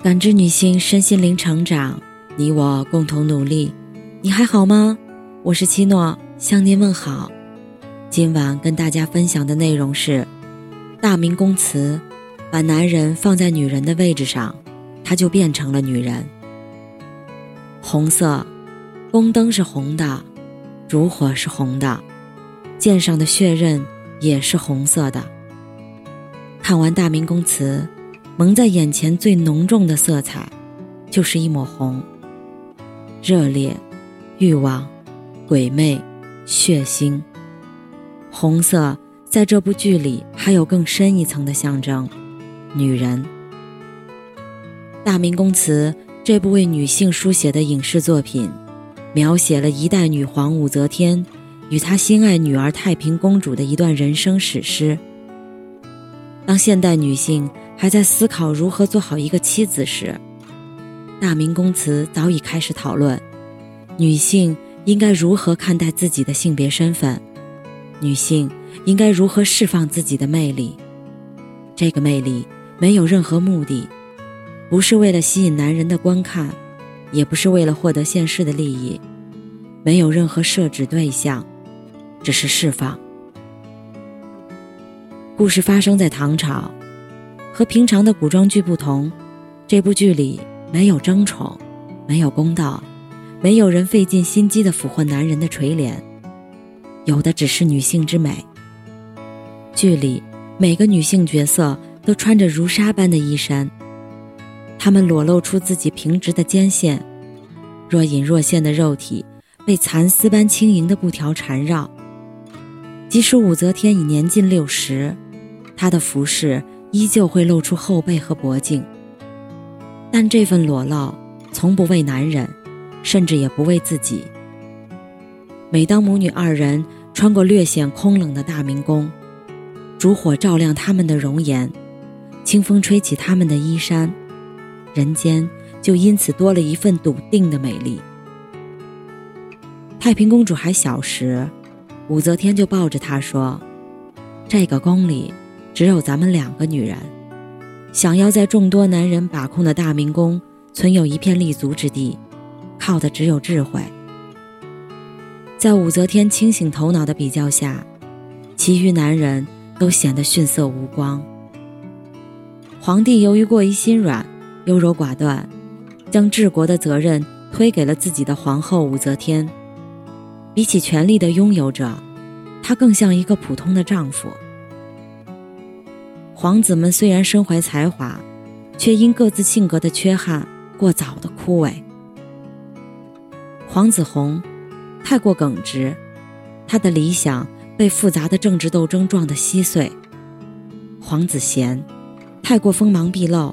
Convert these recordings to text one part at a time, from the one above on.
感知女性身心灵成长，你我共同努力。你还好吗？我是七诺，向您问好。今晚跟大家分享的内容是：大明宫词，把男人放在女人的位置上，他就变成了女人。红色，宫灯是红的，烛火是红的，剑上的血刃也是红色的。看完大明宫词。蒙在眼前最浓重的色彩，就是一抹红。热烈、欲望、鬼魅、血腥。红色在这部剧里还有更深一层的象征，女人。《大明宫词》这部为女性书写的影视作品，描写了一代女皇武则天与她心爱女儿太平公主的一段人生史诗。当现代女性。还在思考如何做好一个妻子时，大明宫词早已开始讨论，女性应该如何看待自己的性别身份，女性应该如何释放自己的魅力。这个魅力没有任何目的，不是为了吸引男人的观看，也不是为了获得现世的利益，没有任何设置对象，只是释放。故事发生在唐朝。和平常的古装剧不同，这部剧里没有争宠，没有公道，没有人费尽心机的俘获男人的垂怜，有的只是女性之美。剧里每个女性角色都穿着如纱般的衣衫，她们裸露出自己平直的肩线，若隐若现的肉体被蚕丝般轻盈的布条缠绕。即使武则天已年近六十，她的服饰。依旧会露出后背和脖颈，但这份裸露从不为男人，甚至也不为自己。每当母女二人穿过略显空冷的大明宫，烛火照亮他们的容颜，清风吹起他们的衣衫，人间就因此多了一份笃定的美丽。太平公主还小时，武则天就抱着她说：“这个宫里。”只有咱们两个女人，想要在众多男人把控的大明宫存有一片立足之地，靠的只有智慧。在武则天清醒头脑的比较下，其余男人都显得逊色无光。皇帝由于过于心软、优柔寡断，将治国的责任推给了自己的皇后武则天。比起权力的拥有者，他更像一个普通的丈夫。皇子们虽然身怀才华，却因各自性格的缺憾过早的枯萎。皇子弘太过耿直，他的理想被复杂的政治斗争撞得稀碎；皇子贤太过锋芒毕露，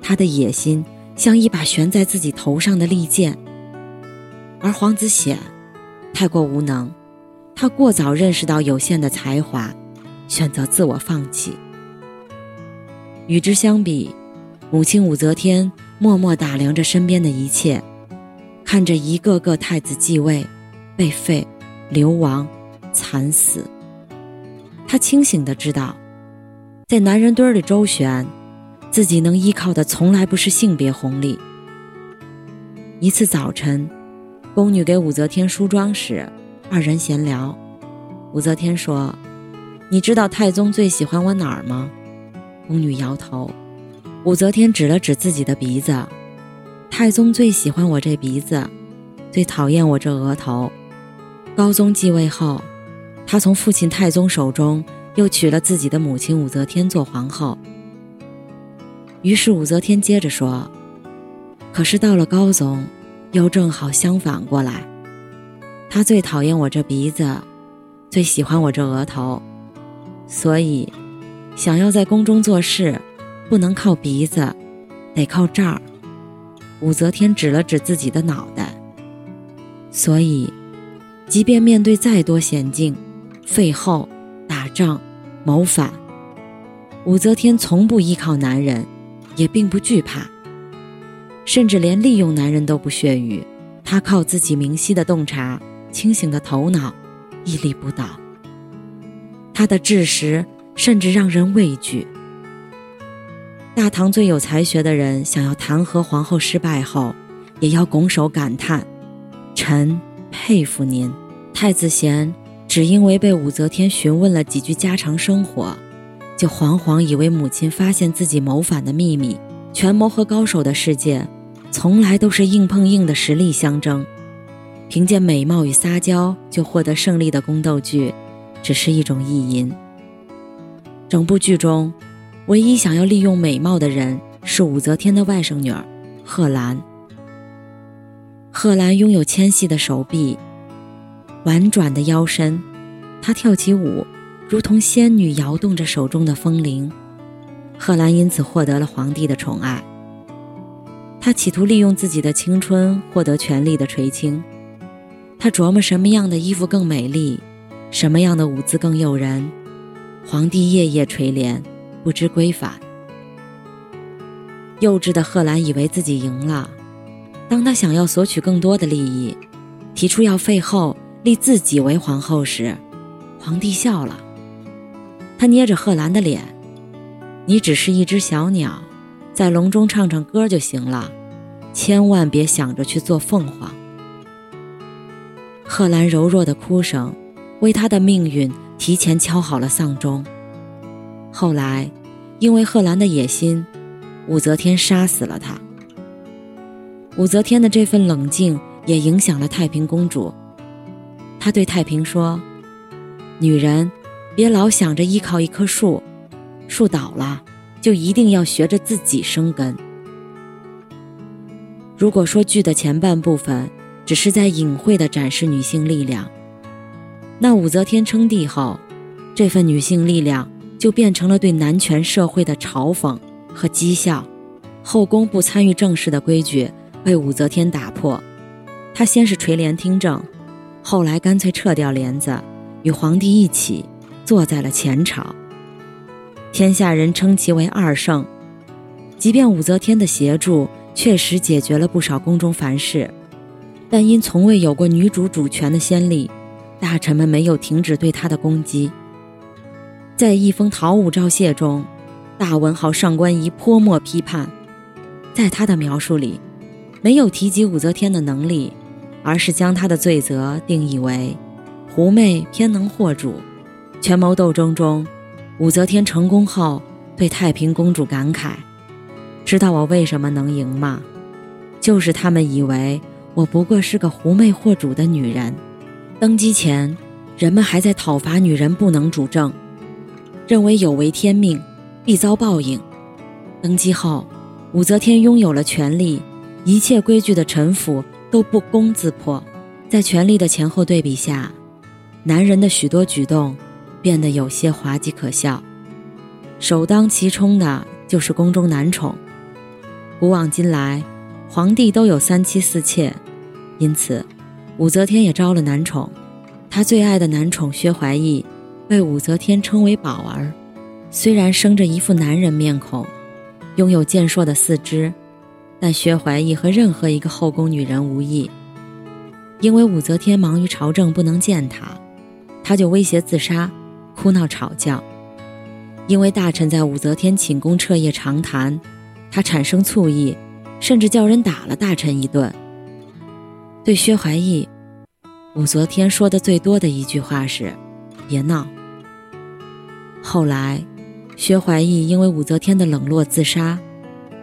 他的野心像一把悬在自己头上的利剑；而皇子显太过无能，他过早认识到有限的才华，选择自我放弃。与之相比，母亲武则天默默打量着身边的一切，看着一个个太子继位、被废、流亡、惨死。她清醒的知道，在男人堆里周旋，自己能依靠的从来不是性别红利。一次早晨，宫女给武则天梳妆时，二人闲聊，武则天说：“你知道太宗最喜欢我哪儿吗？”宫女摇头，武则天指了指自己的鼻子。太宗最喜欢我这鼻子，最讨厌我这额头。高宗继位后，他从父亲太宗手中又娶了自己的母亲武则天做皇后。于是武则天接着说：“可是到了高宗，又正好相反过来，他最讨厌我这鼻子，最喜欢我这额头，所以。”想要在宫中做事，不能靠鼻子，得靠这儿。武则天指了指自己的脑袋。所以，即便面对再多险境，废后、打仗、谋反，武则天从不依靠男人，也并不惧怕，甚至连利用男人都不屑于。她靠自己明晰的洞察、清醒的头脑，屹立不倒。她的智识。甚至让人畏惧。大唐最有才学的人想要弹劾皇后失败后，也要拱手感叹：“臣佩服您。”太子贤只因为被武则天询问了几句家常生活，就惶惶以为母亲发现自己谋反的秘密。权谋和高手的世界，从来都是硬碰硬的实力相争。凭借美貌与撒娇就获得胜利的宫斗剧，只是一种意淫。整部剧中，唯一想要利用美貌的人是武则天的外甥女儿贺兰。贺兰拥有纤细的手臂，婉转的腰身，她跳起舞，如同仙女摇动着手中的风铃。贺兰因此获得了皇帝的宠爱。她企图利用自己的青春获得权力的垂青。她琢磨什么样的衣服更美丽，什么样的舞姿更诱人。皇帝夜夜垂怜，不知归返。幼稚的贺兰以为自己赢了。当他想要索取更多的利益，提出要废后立自己为皇后时，皇帝笑了。他捏着贺兰的脸：“你只是一只小鸟，在笼中唱唱歌就行了，千万别想着去做凤凰。”贺兰柔弱的哭声，为他的命运提前敲好了丧钟。后来，因为贺兰的野心，武则天杀死了他。武则天的这份冷静也影响了太平公主。她对太平说：“女人，别老想着依靠一棵树，树倒了，就一定要学着自己生根。”如果说剧的前半部分，只是在隐晦地展示女性力量。那武则天称帝后，这份女性力量就变成了对男权社会的嘲讽和讥笑。后宫不参与政事的规矩被武则天打破，她先是垂帘听政，后来干脆撤掉帘子，与皇帝一起坐在了前朝。天下人称其为二圣。即便武则天的协助确实解决了不少宫中烦事。但因从未有过女主主权的先例，大臣们没有停止对他的攻击。在一封讨武诏谢中，大文豪上官仪泼墨批判，在他的描述里，没有提及武则天的能力，而是将她的罪责定义为狐媚偏能惑主。权谋斗争中，武则天成功后对太平公主感慨：“知道我为什么能赢吗？就是他们以为。”我不过是个狐媚惑主的女人。登基前，人们还在讨伐女人不能主政，认为有违天命，必遭报应。登基后，武则天拥有了权力，一切规矩的臣服都不攻自破。在权力的前后对比下，男人的许多举动变得有些滑稽可笑。首当其冲的就是宫中男宠。古往今来。皇帝都有三妻四妾，因此，武则天也招了男宠。她最爱的男宠薛怀义，被武则天称为宝儿。虽然生着一副男人面孔，拥有健硕的四肢，但薛怀义和任何一个后宫女人无异。因为武则天忙于朝政不能见他，他就威胁自杀，哭闹吵叫。因为大臣在武则天寝宫彻夜长谈，他产生醋意。甚至叫人打了大臣一顿。对薛怀义，武则天说的最多的一句话是：“别闹。”后来，薛怀义因为武则天的冷落自杀，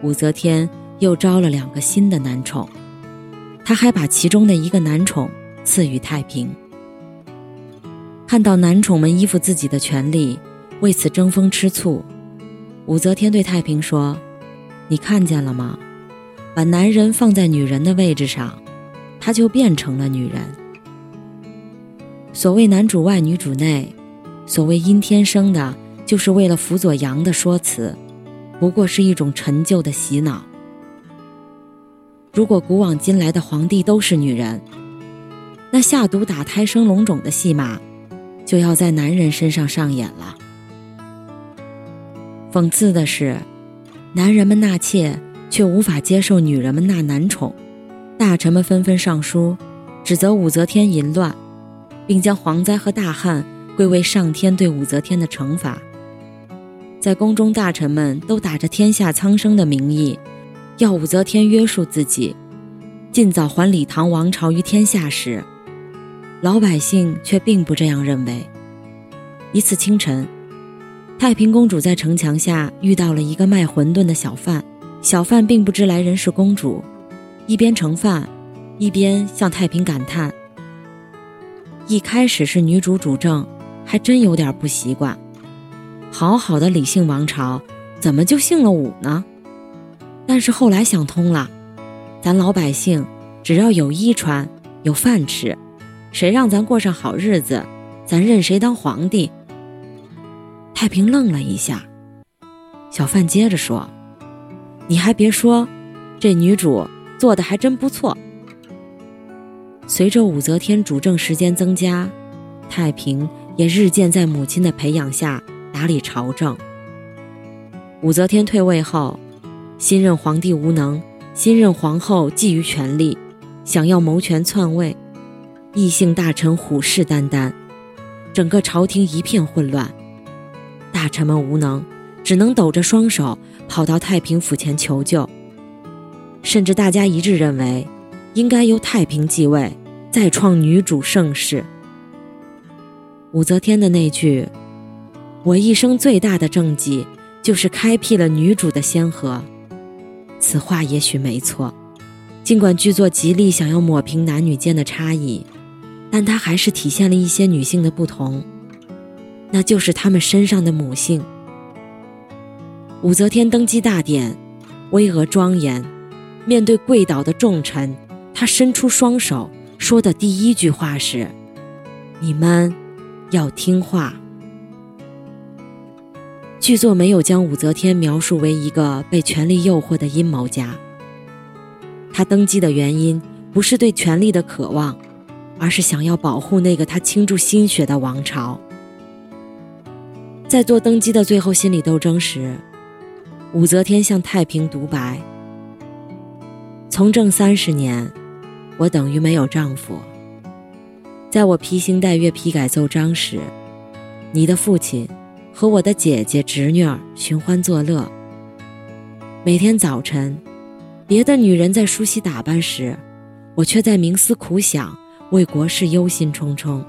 武则天又招了两个新的男宠，他还把其中的一个男宠赐予太平。看到男宠们依附自己的权利，为此争风吃醋，武则天对太平说：“你看见了吗？”把男人放在女人的位置上，她就变成了女人。所谓男主外女主内，所谓阴天生的，就是为了辅佐阳的说辞，不过是一种陈旧的洗脑。如果古往今来的皇帝都是女人，那下毒打胎生龙种的戏码，就要在男人身上上演了。讽刺的是，男人们纳妾。却无法接受女人们纳男宠，大臣们纷纷上书，指责武则天淫乱，并将蝗灾和大旱归为上天对武则天的惩罚。在宫中大臣们都打着天下苍生的名义，要武则天约束自己，尽早还李唐王朝于天下时，老百姓却并不这样认为。一次清晨，太平公主在城墙下遇到了一个卖馄饨的小贩，小贩并不知来人是公主，一边盛饭，一边向太平感叹：“一开始是女主主政，还真有点不习惯。”好好的李姓王朝，怎么就姓了武呢？但是后来想通了，咱老百姓只要有衣穿、有饭吃，谁让咱过上好日子，咱任谁当皇帝。太平愣了一下，小贩接着说：“你还别说，这女主做的还真不错。”随着武则天主政时间增加，太平也日渐在母亲的培养下。打理朝政。武则天退位后，新任皇帝无能，新任皇后觊觎权力，想要谋权篡位，异姓大臣虎视眈眈，整个朝廷一片混乱。大臣们无能，只能抖着双手跑到太平府前求救，甚至大家一致认为，应该由太平继位，再创女主盛世。武则天的那句。我一生最大的政绩，就是开辟了女主的先河。此话也许没错，尽管剧作极力想要抹平男女间的差异，但它还是体现了一些女性的不同，那就是她们身上的母性。武则天登基大典，巍峨庄严，面对跪倒的重臣，他伸出双手，说的第一句话是：“你们要听话。”剧作没有将武则天描述为一个被权力诱惑的阴谋家。她登基的原因不是对权力的渴望，而是想要保护那个她倾注心血的王朝。在做登基的最后心理斗争时，武则天向太平独白：“从政三十年，我等于没有丈夫。在我披星戴月批改奏章时，你的父亲。”和我的姐姐、侄女儿寻欢作乐。每天早晨，别的女人在梳洗打扮时，我却在冥思苦想，为国事忧心忡忡。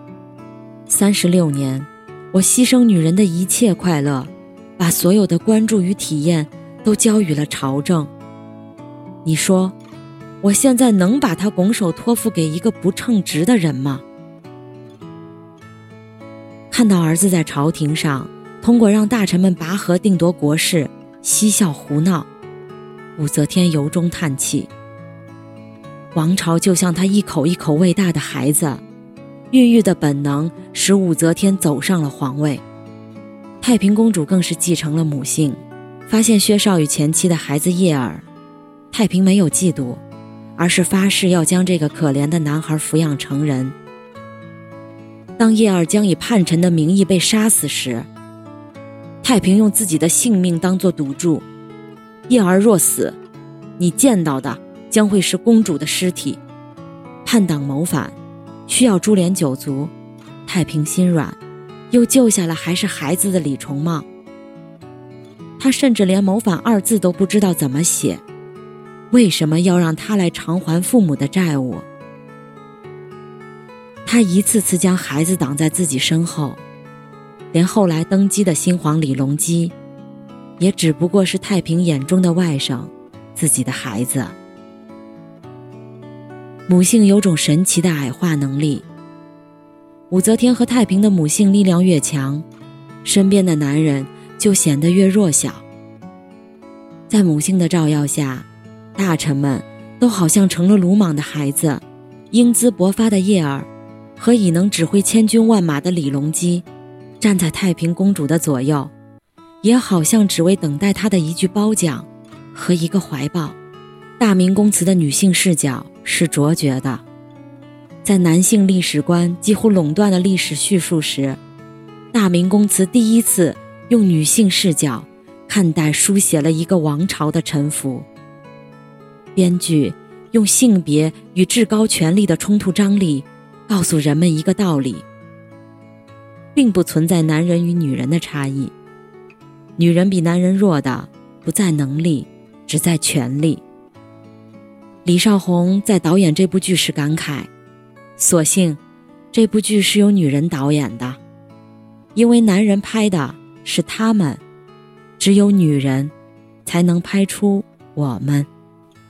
三十六年，我牺牲女人的一切快乐，把所有的关注与体验都交予了朝政。你说，我现在能把他拱手托付给一个不称职的人吗？看到儿子在朝廷上。通过让大臣们拔河定夺国事，嬉笑胡闹，武则天由衷叹气。王朝就像他一口一口喂大的孩子，孕育的本能使武则天走上了皇位。太平公主更是继承了母性，发现薛少与前妻的孩子叶儿，太平没有嫉妒，而是发誓要将这个可怜的男孩抚养成人。当叶儿将以叛臣的名义被杀死时，太平用自己的性命当做赌注，叶儿若死，你见到的将会是公主的尸体。叛党谋反，需要株连九族。太平心软，又救下了还是孩子的李重茂。他甚至连谋反二字都不知道怎么写，为什么要让他来偿还父母的债务？他一次次将孩子挡在自己身后。连后来登基的新皇李隆基，也只不过是太平眼中的外甥，自己的孩子。母性有种神奇的矮化能力。武则天和太平的母性力量越强，身边的男人就显得越弱小。在母性的照耀下，大臣们都好像成了鲁莽的孩子，英姿勃发的叶儿，和已能指挥千军万马的李隆基。站在太平公主的左右，也好像只为等待她的一句褒奖和一个怀抱。大明宫词的女性视角是卓绝的，在男性历史观几乎垄断了历史叙述时，大明宫词第一次用女性视角看待书写了一个王朝的沉浮。编剧用性别与至高权力的冲突张力，告诉人们一个道理。并不存在男人与女人的差异，女人比男人弱的不在能力，只在权力。李少红在导演这部剧时感慨：“所幸，这部剧是由女人导演的，因为男人拍的是他们，只有女人，才能拍出我们。”